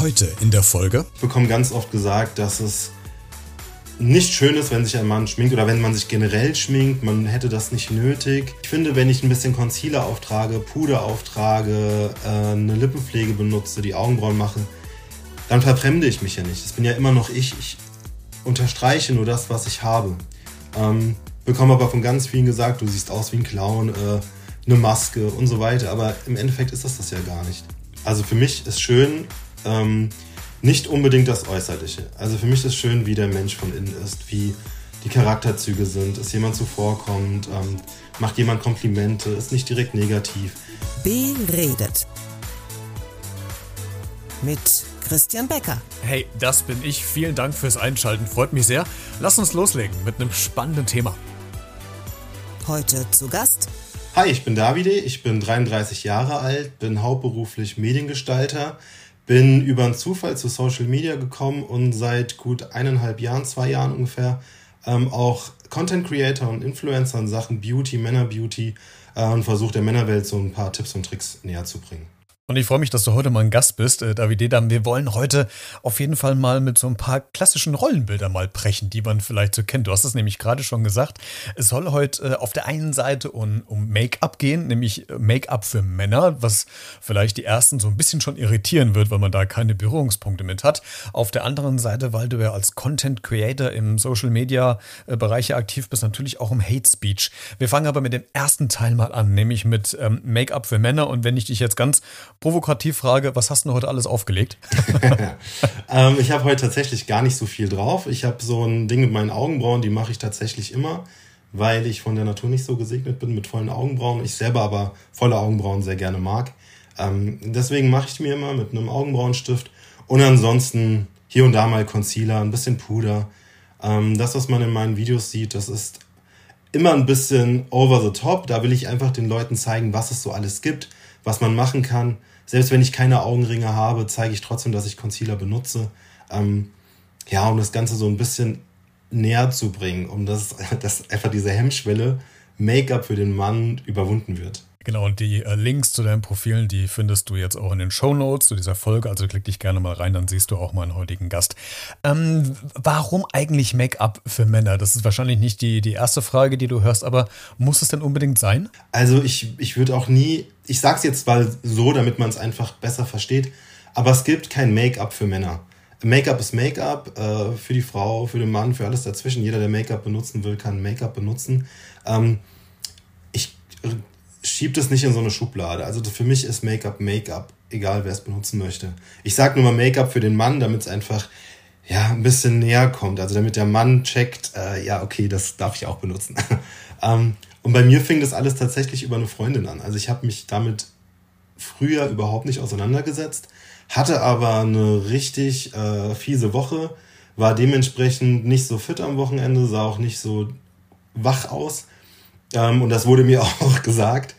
Heute in der Folge. Ich bekomme ganz oft gesagt, dass es nicht schön ist, wenn sich ein Mann schminkt oder wenn man sich generell schminkt. Man hätte das nicht nötig. Ich finde, wenn ich ein bisschen Concealer auftrage, Puder auftrage, äh, eine Lippenpflege benutze, die Augenbrauen mache, dann verfremde ich mich ja nicht. Das bin ja immer noch ich. Ich unterstreiche nur das, was ich habe. Ähm, bekomme aber von ganz vielen gesagt, du siehst aus wie ein Clown, äh, eine Maske und so weiter. Aber im Endeffekt ist das das ja gar nicht. Also für mich ist schön, ähm, nicht unbedingt das Äußerliche. Also für mich ist schön, wie der Mensch von innen ist, wie die Charakterzüge sind, ist jemand zuvorkommt, ähm, macht jemand Komplimente, ist nicht direkt negativ. Beredet. Mit Christian Becker. Hey, das bin ich. Vielen Dank fürs Einschalten. Freut mich sehr. Lass uns loslegen mit einem spannenden Thema. Heute zu Gast. Hi, ich bin Davide, ich bin 33 Jahre alt, bin hauptberuflich Mediengestalter, bin über einen Zufall zu Social Media gekommen und seit gut eineinhalb Jahren, zwei Jahren ungefähr, ähm, auch Content Creator und Influencer in Sachen Beauty, Männerbeauty äh, und versuche der Männerwelt so ein paar Tipps und Tricks näher zu bringen. Und ich freue mich, dass du heute mal ein Gast bist, äh, David Edam. Wir wollen heute auf jeden Fall mal mit so ein paar klassischen Rollenbildern mal brechen, die man vielleicht so kennt. Du hast es nämlich gerade schon gesagt. Es soll heute äh, auf der einen Seite um, um Make-up gehen, nämlich äh, Make-up für Männer, was vielleicht die ersten so ein bisschen schon irritieren wird, weil man da keine Berührungspunkte mit hat. Auf der anderen Seite, weil du ja als Content Creator im Social Media äh, Bereiche aktiv bist, natürlich auch um Hate Speech. Wir fangen aber mit dem ersten Teil mal an, nämlich mit ähm, Make-up für Männer. Und wenn ich dich jetzt ganz provokativ frage, was hast du heute alles aufgelegt? ähm, ich habe heute tatsächlich gar nicht so viel drauf. Ich habe so ein Ding mit meinen Augenbrauen, die mache ich tatsächlich immer, weil ich von der Natur nicht so gesegnet bin mit vollen Augenbrauen. Ich selber aber volle Augenbrauen sehr gerne mag. Ähm, deswegen mache ich mir immer mit einem Augenbrauenstift und ansonsten hier und da mal Concealer, ein bisschen Puder. Ähm, das, was man in meinen Videos sieht, das ist immer ein bisschen over the top. Da will ich einfach den Leuten zeigen, was es so alles gibt, was man machen kann selbst wenn ich keine Augenringe habe, zeige ich trotzdem, dass ich Concealer benutze. Ähm, ja, um das Ganze so ein bisschen näher zu bringen, um das, dass einfach diese Hemmschwelle Make-up für den Mann überwunden wird. Genau, und die äh, Links zu deinen Profilen, die findest du jetzt auch in den Show Notes zu dieser Folge. Also klick dich gerne mal rein, dann siehst du auch meinen heutigen Gast. Ähm, warum eigentlich Make-up für Männer? Das ist wahrscheinlich nicht die, die erste Frage, die du hörst, aber muss es denn unbedingt sein? Also ich, ich würde auch nie, ich sag's jetzt mal so, damit man es einfach besser versteht, aber es gibt kein Make-up für Männer. Make-up ist Make-up äh, für die Frau, für den Mann, für alles dazwischen. Jeder, der Make-up benutzen will, kann Make-up benutzen. Ähm, schiebt es nicht in so eine Schublade. Also für mich ist Make-up Make-up, egal wer es benutzen möchte. Ich sage nur mal Make-up für den Mann, damit es einfach ja ein bisschen näher kommt. Also damit der Mann checkt, äh, ja okay, das darf ich auch benutzen. ähm, und bei mir fing das alles tatsächlich über eine Freundin an. Also ich habe mich damit früher überhaupt nicht auseinandergesetzt, hatte aber eine richtig äh, fiese Woche, war dementsprechend nicht so fit am Wochenende, sah auch nicht so wach aus ähm, und das wurde mir auch gesagt.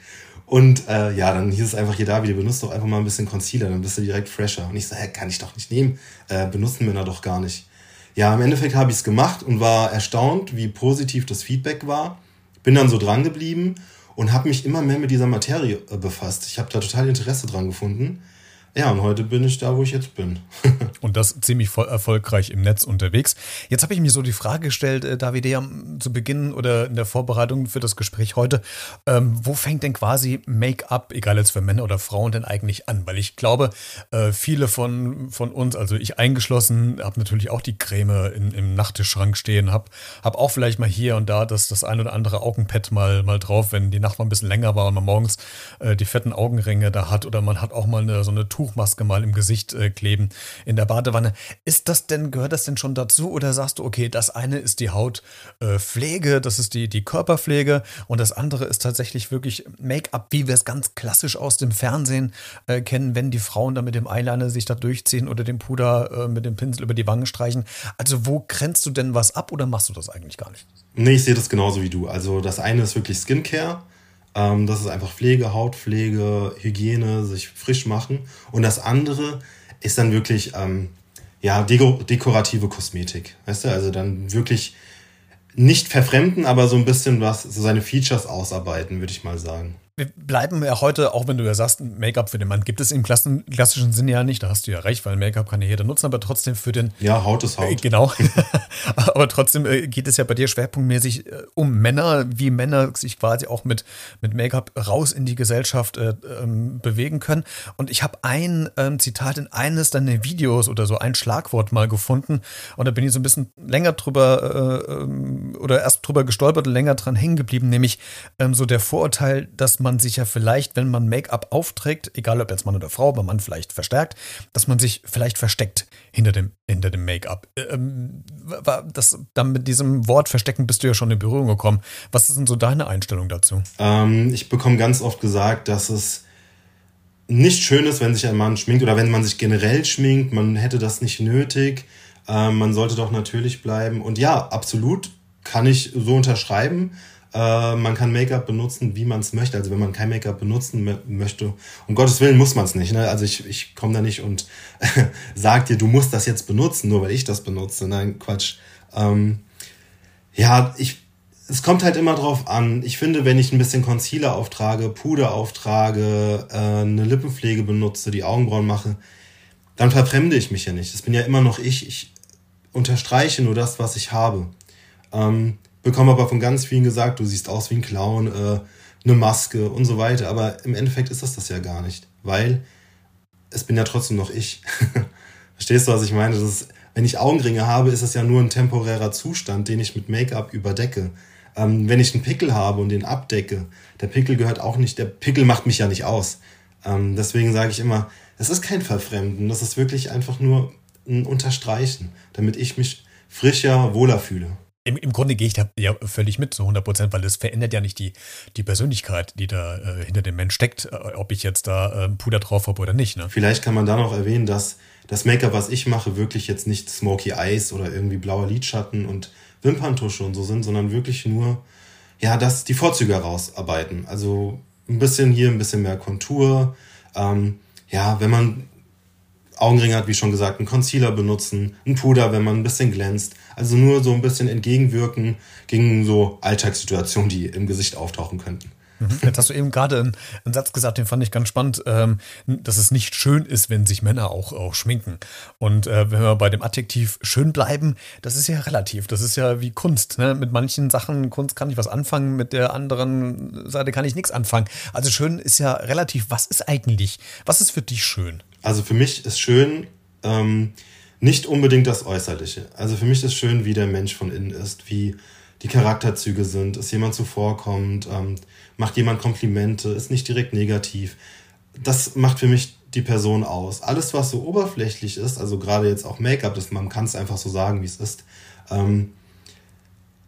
Und äh, ja, dann hieß es einfach hier, David, benutzt doch einfach mal ein bisschen Concealer, dann bist du direkt fresher. Und ich so, hä, kann ich doch nicht nehmen. Äh, benutzen Männer doch gar nicht. Ja, im Endeffekt habe ich es gemacht und war erstaunt, wie positiv das Feedback war. Bin dann so dran geblieben und habe mich immer mehr mit dieser Materie äh, befasst. Ich habe da total Interesse dran gefunden. Ja, und heute bin ich da, wo ich jetzt bin. und das ziemlich erfolgreich im Netz unterwegs. Jetzt habe ich mir so die Frage gestellt, äh, David, ja, zu Beginn oder in der Vorbereitung für das Gespräch heute, ähm, wo fängt denn quasi Make-up, egal jetzt für Männer oder Frauen, denn eigentlich an? Weil ich glaube, äh, viele von, von uns, also ich eingeschlossen, habe natürlich auch die Creme in, im Nachttischschrank stehen, habe hab auch vielleicht mal hier und da das, das ein oder andere Augenpad mal, mal drauf, wenn die Nacht mal ein bisschen länger war und man morgens äh, die fetten Augenringe da hat oder man hat auch mal eine, so eine Tour Tuchmaske mal im Gesicht äh, kleben in der Badewanne. Ist das denn, gehört das denn schon dazu oder sagst du, okay, das eine ist die Hautpflege, äh, das ist die, die Körperpflege und das andere ist tatsächlich wirklich Make-up, wie wir es ganz klassisch aus dem Fernsehen äh, kennen, wenn die Frauen da mit dem Eyeliner sich da durchziehen oder dem Puder äh, mit dem Pinsel über die Wangen streichen. Also wo grenzt du denn was ab oder machst du das eigentlich gar nicht? Nee, ich sehe das genauso wie du. Also das eine ist wirklich Skincare ähm, das ist einfach Pflege, Hautpflege, Hygiene, sich frisch machen. Und das andere ist dann wirklich ähm, ja, dekorative Kosmetik. Weißt du, also dann wirklich nicht verfremden, aber so ein bisschen was, so seine Features ausarbeiten, würde ich mal sagen. Wir bleiben ja heute, auch wenn du ja sagst, Make-up für den Mann gibt es im klassischen Sinne ja nicht, da hast du ja recht, weil Make-up kann ja jeder nutzen, aber trotzdem für den. Ja, Haut ist Haut. Äh, genau. aber trotzdem äh, geht es ja bei dir schwerpunktmäßig äh, um Männer, wie Männer sich quasi auch mit, mit Make-up raus in die Gesellschaft äh, ähm, bewegen können. Und ich habe ein ähm, Zitat in eines deiner Videos oder so ein Schlagwort mal gefunden und da bin ich so ein bisschen länger drüber äh, ähm, oder erst drüber gestolpert und länger dran hängen geblieben, nämlich ähm, so der Vorurteil, dass man sich ja vielleicht, wenn man Make-up aufträgt, egal ob jetzt Mann oder Frau, aber Mann vielleicht verstärkt, dass man sich vielleicht versteckt hinter dem, hinter dem Make-up. Ähm, dann mit diesem Wort verstecken bist du ja schon in Berührung gekommen. Was ist denn so deine Einstellung dazu? Ähm, ich bekomme ganz oft gesagt, dass es nicht schön ist, wenn sich ein Mann schminkt oder wenn man sich generell schminkt. Man hätte das nicht nötig. Ähm, man sollte doch natürlich bleiben. Und ja, absolut kann ich so unterschreiben. Äh, man kann Make-up benutzen, wie man es möchte. Also wenn man kein Make-up benutzen möchte, um Gottes Willen muss man es nicht. Ne? Also ich, ich komme da nicht und sag dir, du musst das jetzt benutzen, nur weil ich das benutze. Nein, Quatsch. Ähm, ja, ich, es kommt halt immer drauf an. Ich finde, wenn ich ein bisschen Concealer auftrage, Puder auftrage, äh, eine Lippenpflege benutze, die Augenbrauen mache, dann verfremde ich mich ja nicht. Das bin ja immer noch ich. Ich unterstreiche nur das, was ich habe. Ähm, bekomme aber von ganz vielen gesagt, du siehst aus wie ein Clown, äh, eine Maske und so weiter. Aber im Endeffekt ist das das ja gar nicht, weil es bin ja trotzdem noch ich. Verstehst du, was ich meine? Ist, wenn ich Augenringe habe, ist es ja nur ein temporärer Zustand, den ich mit Make-up überdecke. Ähm, wenn ich einen Pickel habe und den abdecke, der Pickel gehört auch nicht, der Pickel macht mich ja nicht aus. Ähm, deswegen sage ich immer, es ist kein Verfremden, das ist wirklich einfach nur ein Unterstreichen, damit ich mich frischer, wohler fühle. Im, Im Grunde gehe ich da ja völlig mit, zu 100 Prozent, weil es verändert ja nicht die, die Persönlichkeit, die da äh, hinter dem Mensch steckt, äh, ob ich jetzt da äh, Puder drauf habe oder nicht. Ne? Vielleicht kann man da noch erwähnen, dass das Make-up, was ich mache, wirklich jetzt nicht Smoky Eyes oder irgendwie blauer Lidschatten und Wimperntusche und so sind, sondern wirklich nur, ja, das, die Vorzüge herausarbeiten. Also ein bisschen hier, ein bisschen mehr Kontur. Ähm, ja, wenn man Augenringe hat, wie schon gesagt, einen Concealer benutzen, ein Puder, wenn man ein bisschen glänzt. Also nur so ein bisschen entgegenwirken gegen so Alltagssituationen, die im Gesicht auftauchen könnten. Jetzt hast du eben gerade einen, einen, Satz gesagt, den fand ich ganz spannend, ähm, dass es nicht schön ist, wenn sich Männer auch, auch schminken. Und äh, wenn wir bei dem Adjektiv schön bleiben, das ist ja relativ. Das ist ja wie Kunst. Ne? Mit manchen Sachen, Kunst kann ich was anfangen, mit der anderen Seite kann ich nichts anfangen. Also schön ist ja relativ. Was ist eigentlich? Was ist für dich schön? Also für mich ist schön ähm, nicht unbedingt das Äußerliche. Also für mich ist schön, wie der Mensch von innen ist, wie die Charakterzüge sind, ist jemand zuvorkommt, ähm, macht jemand Komplimente, ist nicht direkt negativ. Das macht für mich die Person aus. Alles, was so oberflächlich ist, also gerade jetzt auch Make-up, man kann es einfach so sagen, wie es ist, ähm,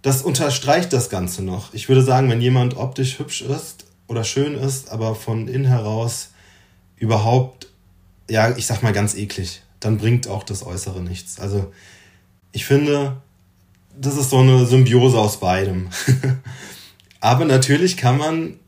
das unterstreicht das Ganze noch. Ich würde sagen, wenn jemand optisch hübsch ist oder schön ist, aber von innen heraus überhaupt, ja, ich sag mal ganz eklig, dann bringt auch das Äußere nichts. Also ich finde, das ist so eine Symbiose aus beidem. Aber natürlich kann man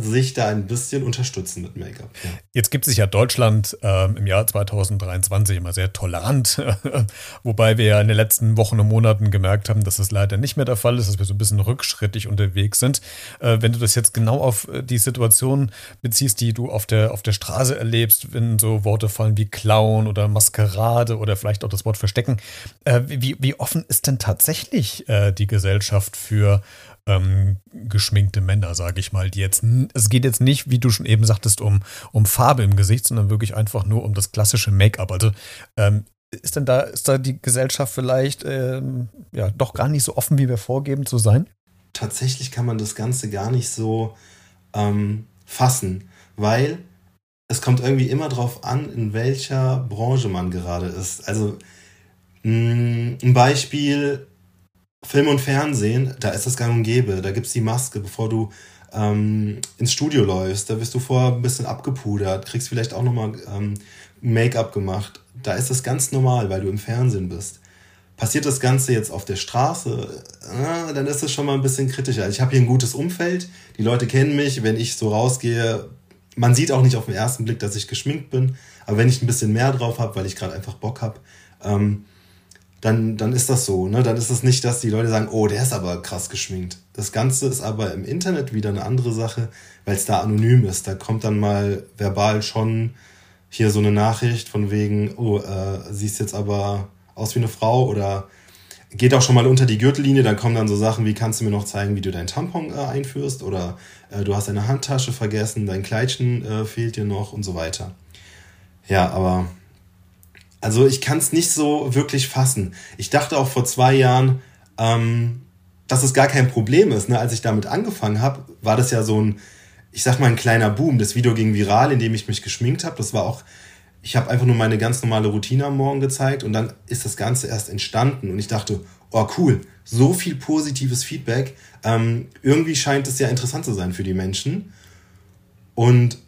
sich da ein bisschen unterstützen mit Make-up. Ja. Jetzt gibt sich ja Deutschland äh, im Jahr 2023 immer sehr tolerant, wobei wir ja in den letzten Wochen und Monaten gemerkt haben, dass das leider nicht mehr der Fall ist, dass wir so ein bisschen rückschrittig unterwegs sind. Äh, wenn du das jetzt genau auf äh, die Situation beziehst, die du auf der, auf der Straße erlebst, wenn so Worte fallen wie Clown oder Maskerade oder vielleicht auch das Wort Verstecken, äh, wie, wie offen ist denn tatsächlich äh, die Gesellschaft für ähm, geschminkte Männer, sage ich mal, die jetzt, es geht jetzt nicht, wie du schon eben sagtest, um, um Farbe im Gesicht, sondern wirklich einfach nur um das klassische Make-up. Also ähm, ist denn da, ist da die Gesellschaft vielleicht ähm, ja doch gar nicht so offen, wie wir vorgeben zu sein? Tatsächlich kann man das Ganze gar nicht so ähm, fassen, weil es kommt irgendwie immer darauf an, in welcher Branche man gerade ist. Also mh, ein Beispiel, Film und Fernsehen, da ist das gang und gäbe. Da gibt es die Maske, bevor du ähm, ins Studio läufst. Da wirst du vorher ein bisschen abgepudert, kriegst vielleicht auch nochmal ähm, Make-up gemacht. Da ist das ganz normal, weil du im Fernsehen bist. Passiert das Ganze jetzt auf der Straße, äh, dann ist es schon mal ein bisschen kritischer. Also ich habe hier ein gutes Umfeld, die Leute kennen mich, wenn ich so rausgehe, man sieht auch nicht auf den ersten Blick, dass ich geschminkt bin, aber wenn ich ein bisschen mehr drauf habe, weil ich gerade einfach Bock habe, ähm, dann, dann ist das so. Ne? Dann ist es nicht, dass die Leute sagen, oh, der ist aber krass geschminkt. Das Ganze ist aber im Internet wieder eine andere Sache, weil es da anonym ist. Da kommt dann mal verbal schon hier so eine Nachricht von wegen, oh, äh, siehst jetzt aber aus wie eine Frau oder geht auch schon mal unter die Gürtellinie, dann kommen dann so Sachen wie, kannst du mir noch zeigen, wie du deinen Tampon äh, einführst oder äh, du hast deine Handtasche vergessen, dein Kleidchen äh, fehlt dir noch und so weiter. Ja, aber also ich kann es nicht so wirklich fassen. Ich dachte auch vor zwei Jahren, ähm, dass es gar kein Problem ist. Ne? Als ich damit angefangen habe, war das ja so ein, ich sag mal, ein kleiner Boom. Das Video ging viral, indem ich mich geschminkt habe. Das war auch ich habe einfach nur meine ganz normale Routine am Morgen gezeigt und dann ist das Ganze erst entstanden und ich dachte, oh cool, so viel positives Feedback. Ähm, irgendwie scheint es ja interessant zu sein für die Menschen und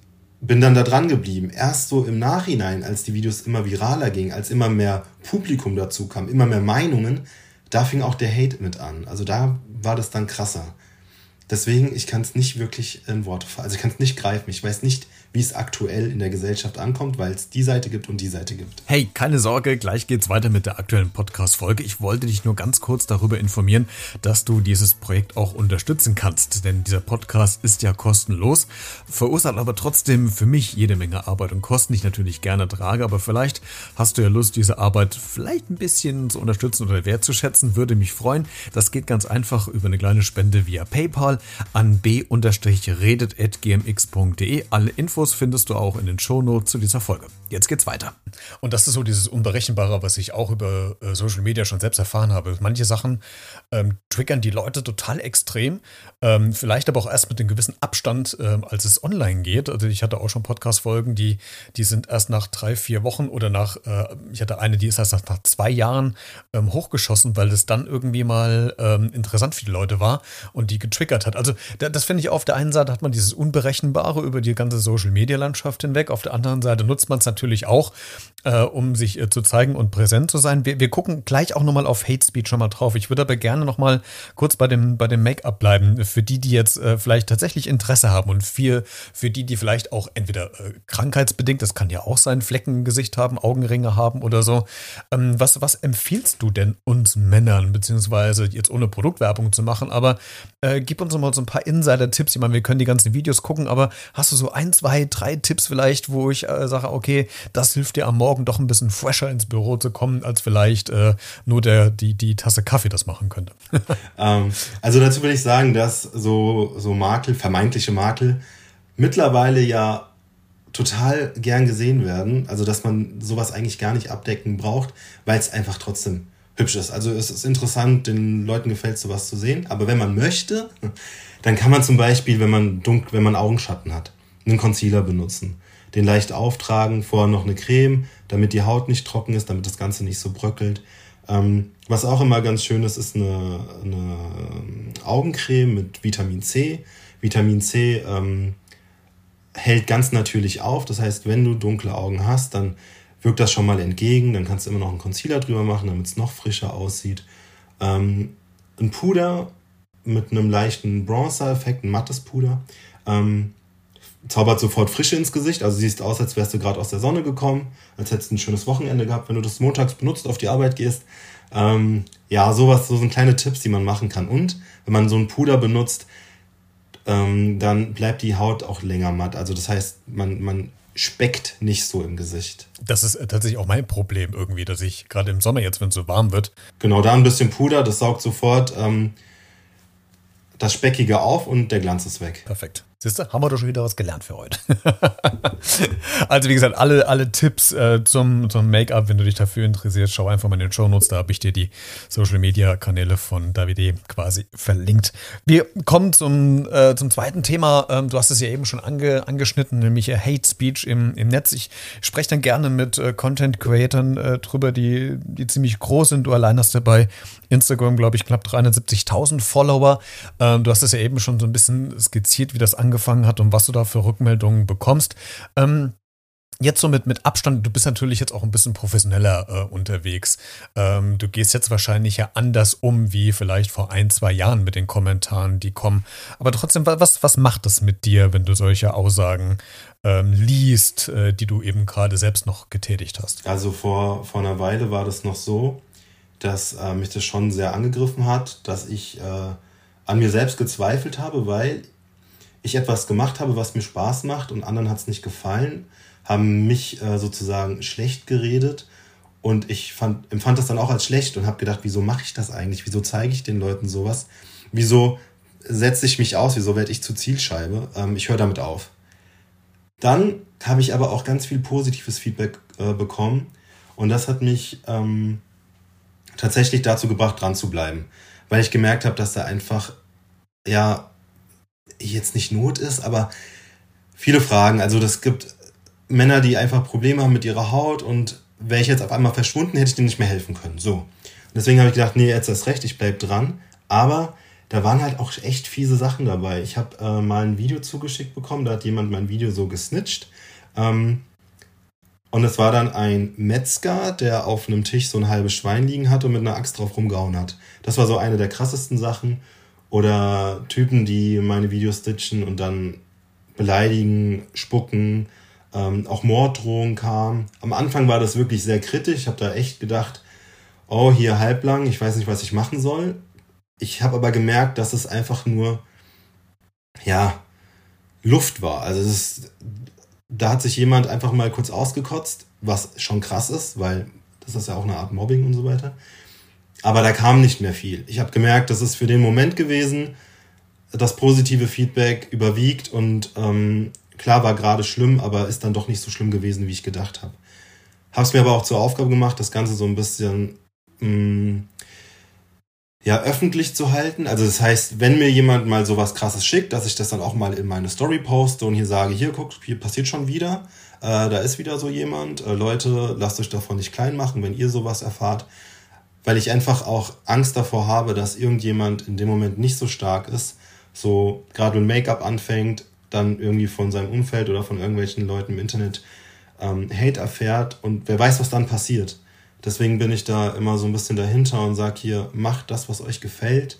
bin dann da dran geblieben. Erst so im Nachhinein, als die Videos immer viraler gingen, als immer mehr Publikum dazu kam, immer mehr Meinungen, da fing auch der Hate mit an. Also da war das dann krasser. Deswegen, ich kann es nicht wirklich in Worte fassen. Also ich kann es nicht greifen. Ich weiß nicht, wie es aktuell in der Gesellschaft ankommt, weil es die Seite gibt und die Seite gibt. Hey, keine Sorge, gleich geht's weiter mit der aktuellen Podcast-Folge. Ich wollte dich nur ganz kurz darüber informieren, dass du dieses Projekt auch unterstützen kannst, denn dieser Podcast ist ja kostenlos, verursacht aber trotzdem für mich jede Menge Arbeit und Kosten, die ich natürlich gerne trage, aber vielleicht hast du ja Lust, diese Arbeit vielleicht ein bisschen zu unterstützen oder wertzuschätzen, würde mich freuen. Das geht ganz einfach über eine kleine Spende via PayPal an b-redet.gmx.de. Alle Infos Infos findest du auch in den Shownotes zu dieser Folge. Jetzt geht's weiter. Und das ist so dieses Unberechenbare, was ich auch über äh, Social Media schon selbst erfahren habe. Manche Sachen ähm, triggern die Leute total extrem, ähm, vielleicht aber auch erst mit einem gewissen Abstand, ähm, als es online geht. Also ich hatte auch schon Podcast-Folgen, die, die sind erst nach drei, vier Wochen oder nach, äh, ich hatte eine, die ist erst nach, zwei Jahren ähm, hochgeschossen, weil das dann irgendwie mal ähm, interessant für die Leute war und die getriggert hat. Also das finde ich auf der einen Seite hat man dieses Unberechenbare über die ganze Social Media-Landschaft hinweg, auf der anderen Seite nutzt man es natürlich auch, äh, um sich äh, zu zeigen und präsent zu sein. Wir, wir gucken gleich auch nochmal auf Hate Speech schon mal drauf. Ich würde aber gerne nochmal kurz bei dem, bei dem Make-up bleiben, für die, die jetzt äh, vielleicht tatsächlich Interesse haben und für, für die, die vielleicht auch entweder äh, krankheitsbedingt, das kann ja auch sein, Flecken im Gesicht haben, Augenringe haben oder so. Ähm, was, was empfiehlst du denn uns Männern, beziehungsweise jetzt ohne Produktwerbung zu machen, aber äh, gib uns nochmal so ein paar Insider-Tipps. Ich meine, wir können die ganzen Videos gucken, aber hast du so ein, zwei, drei Tipps vielleicht, wo ich äh, sage, okay, das hilft dir am Morgen doch ein bisschen fresher ins Büro zu kommen, als vielleicht äh, nur der, die, die Tasse Kaffee das machen könnte? ähm, also dazu will ich sagen, dass so, so Makel, vermeintliche Makel, mittlerweile ja total gern gesehen werden. Also dass man sowas eigentlich gar nicht abdecken braucht, weil es einfach trotzdem hübsch ist. Also es ist interessant, den Leuten gefällt sowas zu sehen. Aber wenn man möchte, dann kann man zum Beispiel, wenn man dunkel, wenn man Augenschatten hat, einen Concealer benutzen. Den leicht auftragen, vorher noch eine Creme, damit die Haut nicht trocken ist, damit das Ganze nicht so bröckelt. Ähm, was auch immer ganz schön ist, ist eine, eine ähm, Augencreme mit Vitamin C. Vitamin C ähm, hält ganz natürlich auf. Das heißt, wenn du dunkle Augen hast, dann wirkt das schon mal entgegen. Dann kannst du immer noch einen Concealer drüber machen, damit es noch frischer aussieht. Ähm, ein Puder mit einem leichten Bronzer-Effekt, ein mattes Puder. Ähm, zaubert sofort Frische ins Gesicht. Also siehst aus, als wärst du gerade aus der Sonne gekommen, als hättest du ein schönes Wochenende gehabt, wenn du das montags benutzt, auf die Arbeit gehst. Ähm, ja, sowas, so sind kleine Tipps, die man machen kann. Und wenn man so ein Puder benutzt, ähm, dann bleibt die Haut auch länger matt. Also das heißt, man, man speckt nicht so im Gesicht. Das ist tatsächlich auch mein Problem irgendwie, dass ich gerade im Sommer jetzt, wenn es so warm wird. Genau, da ein bisschen Puder, das saugt sofort ähm, das Speckige auf und der Glanz ist weg. Perfekt. Siehst du, haben wir doch schon wieder was gelernt für heute. also wie gesagt, alle, alle Tipps äh, zum, zum Make-up, wenn du dich dafür interessierst, schau einfach mal in den Show Notes, da habe ich dir die Social-Media-Kanäle von Davide quasi verlinkt. Wir kommen zum, äh, zum zweiten Thema. Ähm, du hast es ja eben schon ange, angeschnitten, nämlich Hate Speech im, im Netz. Ich spreche dann gerne mit äh, Content-Creatern äh, drüber, die, die ziemlich groß sind. Du allein hast ja bei Instagram, glaube ich, knapp 370.000 Follower. Ähm, du hast es ja eben schon so ein bisschen skizziert, wie das angeht angefangen hat und was du da für Rückmeldungen bekommst. Ähm, Jetzt so mit, mit Abstand, du bist natürlich jetzt auch ein bisschen professioneller äh, unterwegs. Ähm, du gehst jetzt wahrscheinlich ja anders um, wie vielleicht vor ein, zwei Jahren mit den Kommentaren, die kommen. Aber trotzdem, was, was macht das mit dir, wenn du solche Aussagen ähm, liest, äh, die du eben gerade selbst noch getätigt hast? Also vor, vor einer Weile war das noch so, dass äh, mich das schon sehr angegriffen hat, dass ich äh, an mir selbst gezweifelt habe, weil ich etwas gemacht habe, was mir Spaß macht und anderen hat es nicht gefallen, haben mich äh, sozusagen schlecht geredet und ich fand, empfand das dann auch als schlecht und habe gedacht, wieso mache ich das eigentlich? Wieso zeige ich den Leuten sowas? Wieso setze ich mich aus? Wieso werde ich zur Zielscheibe? Ähm, ich höre damit auf. Dann habe ich aber auch ganz viel positives Feedback äh, bekommen und das hat mich ähm, tatsächlich dazu gebracht, dran zu bleiben, weil ich gemerkt habe, dass da einfach ja jetzt nicht Not ist, aber viele Fragen. Also das gibt Männer, die einfach Probleme haben mit ihrer Haut und wäre ich jetzt auf einmal verschwunden, hätte ich denen nicht mehr helfen können. So. Und deswegen habe ich gedacht, nee, jetzt ist recht, ich bleib dran. Aber da waren halt auch echt fiese Sachen dabei. Ich habe äh, mal ein Video zugeschickt bekommen, da hat jemand mein Video so gesnitcht. Ähm, und es war dann ein Metzger, der auf einem Tisch so ein halbes Schwein liegen hat und mit einer Axt drauf rumgehauen hat. Das war so eine der krassesten Sachen. Oder Typen, die meine Videos stitchen und dann beleidigen, spucken, ähm, auch Morddrohungen kamen. Am Anfang war das wirklich sehr kritisch. Ich habe da echt gedacht, oh, hier halblang, ich weiß nicht, was ich machen soll. Ich habe aber gemerkt, dass es einfach nur, ja, Luft war. Also ist, da hat sich jemand einfach mal kurz ausgekotzt, was schon krass ist, weil das ist ja auch eine Art Mobbing und so weiter. Aber da kam nicht mehr viel. Ich habe gemerkt, das ist für den Moment gewesen, das positive Feedback überwiegt und ähm, klar war gerade schlimm, aber ist dann doch nicht so schlimm gewesen, wie ich gedacht habe. Habe es mir aber auch zur Aufgabe gemacht, das Ganze so ein bisschen mh, mm, ja öffentlich zu halten. Also das heißt, wenn mir jemand mal sowas Krasses schickt, dass ich das dann auch mal in meine Story poste und hier sage, hier guckt, hier passiert schon wieder, äh, da ist wieder so jemand. Äh, Leute, lasst euch davon nicht klein machen, wenn ihr sowas erfahrt weil ich einfach auch Angst davor habe, dass irgendjemand in dem Moment nicht so stark ist, so gerade wenn Make-up anfängt, dann irgendwie von seinem Umfeld oder von irgendwelchen Leuten im Internet ähm, Hate erfährt und wer weiß, was dann passiert. Deswegen bin ich da immer so ein bisschen dahinter und sage hier, macht das, was euch gefällt.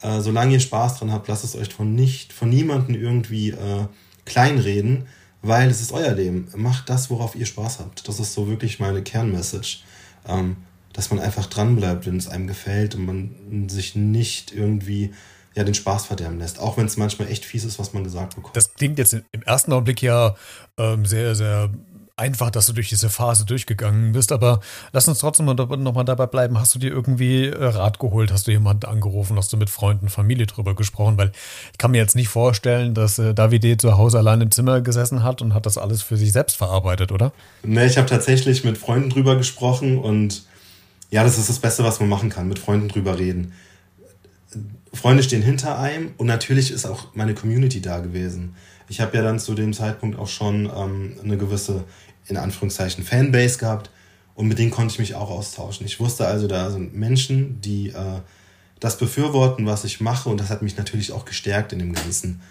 Äh, solange ihr Spaß dran habt, lasst es euch von nicht, von niemandem irgendwie äh, kleinreden, weil es ist euer Leben. Macht das, worauf ihr Spaß habt. Das ist so wirklich meine Kernmessage. Ähm, dass man einfach dranbleibt, wenn es einem gefällt und man sich nicht irgendwie ja, den Spaß verderben lässt. Auch wenn es manchmal echt fies ist, was man gesagt bekommt. Das klingt jetzt im ersten Augenblick ja ähm, sehr, sehr einfach, dass du durch diese Phase durchgegangen bist, aber lass uns trotzdem nochmal dabei bleiben. Hast du dir irgendwie äh, Rat geholt? Hast du jemanden angerufen? Hast du mit Freunden, Familie drüber gesprochen? Weil ich kann mir jetzt nicht vorstellen, dass äh, Davide zu Hause allein im Zimmer gesessen hat und hat das alles für sich selbst verarbeitet, oder? Ne, ich habe tatsächlich mit Freunden drüber gesprochen und ja, das ist das Beste, was man machen kann, mit Freunden drüber reden. Freunde stehen hinter einem und natürlich ist auch meine Community da gewesen. Ich habe ja dann zu dem Zeitpunkt auch schon ähm, eine gewisse, in Anführungszeichen, Fanbase gehabt und mit denen konnte ich mich auch austauschen. Ich wusste also, da sind Menschen, die äh, das befürworten, was ich mache und das hat mich natürlich auch gestärkt in dem Ganzen.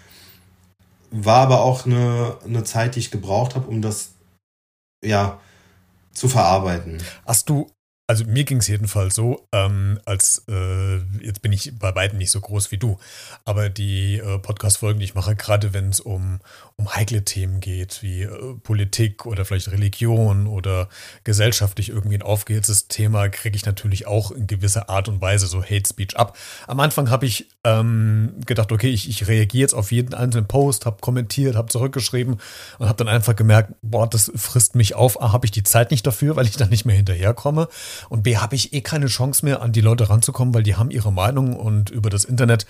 War aber auch eine, eine Zeit, die ich gebraucht habe, um das ja zu verarbeiten. Hast du also mir ging es jedenfalls so, ähm, als äh, jetzt bin ich bei weitem nicht so groß wie du, aber die äh, Podcast-Folgen, die ich mache, gerade wenn es um, um heikle Themen geht, wie äh, Politik oder vielleicht Religion oder gesellschaftlich irgendwie ein aufgehitztes Thema, kriege ich natürlich auch in gewisser Art und Weise so Hate Speech ab. Am Anfang habe ich ähm, gedacht, okay, ich, ich reagiere jetzt auf jeden einzelnen Post, habe kommentiert, habe zurückgeschrieben und habe dann einfach gemerkt, boah, das frisst mich auf. A, habe ich die Zeit nicht dafür, weil ich dann nicht mehr hinterherkomme. Und B, habe ich eh keine Chance mehr, an die Leute ranzukommen, weil die haben ihre Meinung und über das Internet,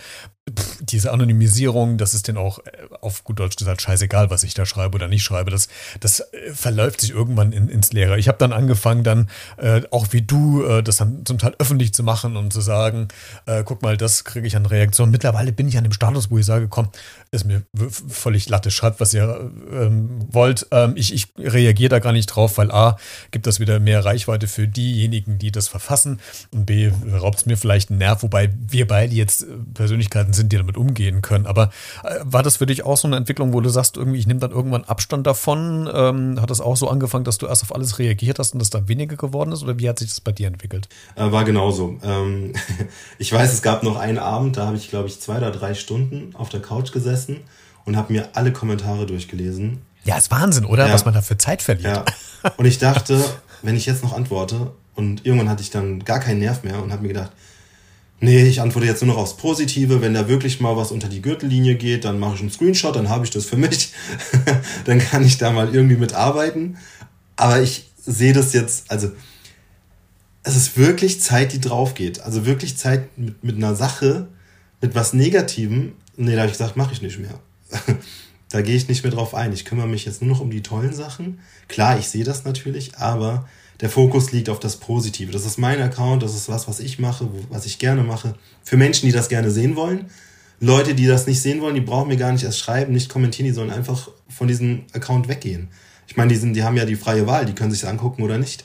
pff, diese Anonymisierung, das ist denen auch äh, auf gut Deutsch gesagt scheißegal, was ich da schreibe oder nicht schreibe. Das, das äh, verläuft sich irgendwann in, ins Leere. Ich habe dann angefangen, dann äh, auch wie du, äh, das dann zum Teil öffentlich zu machen und zu sagen, äh, guck mal, das kriege ich an Reaktion. Mittlerweile bin ich an dem Status, wo ich sage, komm, ist mir völlig Latte, schreibt, was ihr ähm, wollt. Ähm, ich, ich reagiere da gar nicht drauf, weil A, gibt das wieder mehr Reichweite für diejenigen, die das verfassen und B, raubt es mir vielleicht einen Nerv, wobei wir beide jetzt äh, Persönlichkeiten sind, die damit umgehen können. Aber äh, war das für dich auch so eine Entwicklung, wo du sagst, irgendwie, ich nehme dann irgendwann Abstand davon? Ähm, hat das auch so angefangen, dass du erst auf alles reagiert hast und das dann weniger geworden ist? Oder wie hat sich das bei dir entwickelt? Äh, war genauso. Ähm, ich weiß, es gab noch einen Abend, da habe ich, glaube ich, zwei oder drei Stunden auf der Couch gesessen gesessen und habe mir alle Kommentare durchgelesen. Ja, ist Wahnsinn, oder? Ja. Was man da für Zeit verliert. Ja. Und ich dachte, wenn ich jetzt noch antworte, Und irgendwann hatte ich dann gar keinen Nerv mehr und habe mir gedacht, nee, ich antworte jetzt nur noch aufs Positive. Wenn da wirklich mal was unter die Gürtellinie geht, dann mache ich einen Screenshot, dann habe ich das für mich. dann kann ich da mal irgendwie mitarbeiten. Aber ich sehe das jetzt, also es ist wirklich Zeit, die drauf geht. Also wirklich Zeit mit, mit einer Sache, mit was Negativem. Nee, da habe ich gesagt, mache ich nicht mehr. da gehe ich nicht mehr drauf ein. Ich kümmere mich jetzt nur noch um die tollen Sachen. Klar, ich sehe das natürlich, aber der Fokus liegt auf das Positive. Das ist mein Account, das ist was, was ich mache, was ich gerne mache. Für Menschen, die das gerne sehen wollen. Leute, die das nicht sehen wollen, die brauchen mir gar nicht erst schreiben, nicht kommentieren, die sollen einfach von diesem Account weggehen. Ich meine, die, sind, die haben ja die freie Wahl, die können sich angucken oder nicht.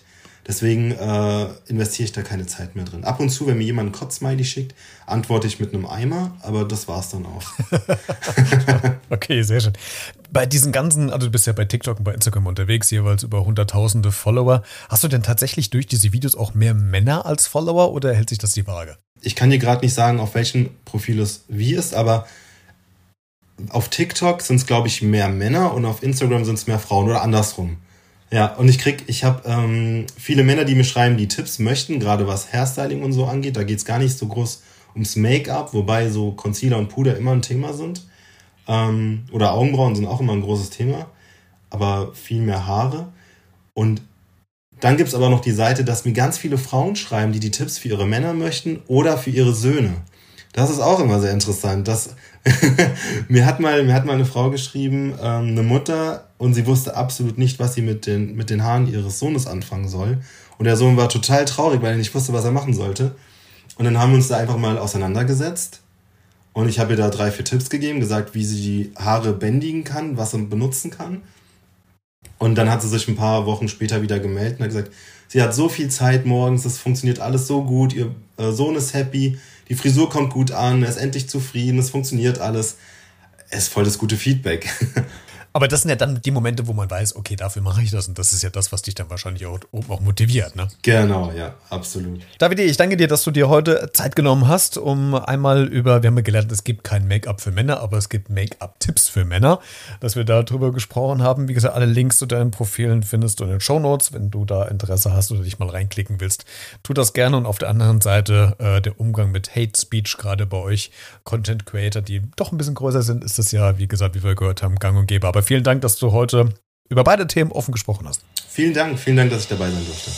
Deswegen äh, investiere ich da keine Zeit mehr drin. Ab und zu, wenn mir jemand ein Kotzmiley schickt, antworte ich mit einem Eimer, aber das war's dann auch. okay, sehr schön. Bei diesen ganzen, also du bist ja bei TikTok und bei Instagram unterwegs, jeweils über hunderttausende Follower. Hast du denn tatsächlich durch diese Videos auch mehr Männer als Follower oder hält sich das die Waage? Ich kann dir gerade nicht sagen, auf welchem Profil es wie ist, aber auf TikTok sind es, glaube ich, mehr Männer und auf Instagram sind es mehr Frauen oder andersrum. Ja, und ich krieg, ich habe ähm, viele Männer, die mir schreiben, die Tipps möchten, gerade was Hairstyling und so angeht. Da geht's gar nicht so groß ums Make-up, wobei so Concealer und Puder immer ein Thema sind. Ähm, oder Augenbrauen sind auch immer ein großes Thema, aber viel mehr Haare. Und dann gibt's aber noch die Seite, dass mir ganz viele Frauen schreiben, die die Tipps für ihre Männer möchten oder für ihre Söhne. Das ist auch immer sehr interessant. Das, mir, hat mal, mir hat mal eine Frau geschrieben, ähm, eine Mutter, und sie wusste absolut nicht, was sie mit den, mit den Haaren ihres Sohnes anfangen soll. Und der Sohn war total traurig, weil er nicht wusste, was er machen sollte. Und dann haben wir uns da einfach mal auseinandergesetzt. Und ich habe ihr da drei, vier Tipps gegeben, gesagt, wie sie die Haare bändigen kann, was sie benutzen kann. Und dann hat sie sich ein paar Wochen später wieder gemeldet und hat gesagt, sie hat so viel Zeit morgens, es funktioniert alles so gut, ihr äh, Sohn ist happy, die Frisur kommt gut an, er ist endlich zufrieden, es funktioniert alles. Es ist voll das gute Feedback. Aber das sind ja dann die Momente, wo man weiß, okay, dafür mache ich das. Und das ist ja das, was dich dann wahrscheinlich auch, auch motiviert, ne? Genau, ja, absolut. David, ich danke dir, dass du dir heute Zeit genommen hast, um einmal über, wir haben ja gelernt, es gibt kein Make-up für Männer, aber es gibt Make-up-Tipps für Männer, dass wir darüber gesprochen haben. Wie gesagt, alle Links zu deinen Profilen findest du in den Show Notes. Wenn du da Interesse hast oder dich mal reinklicken willst, tu das gerne. Und auf der anderen Seite äh, der Umgang mit Hate Speech, gerade bei euch Content Creator, die doch ein bisschen größer sind, ist das ja, wie gesagt, wie wir gehört haben, gang und gäbe. Aber vielen Dank, dass du heute über beide Themen offen gesprochen hast. Vielen Dank, vielen Dank, dass ich dabei sein durfte.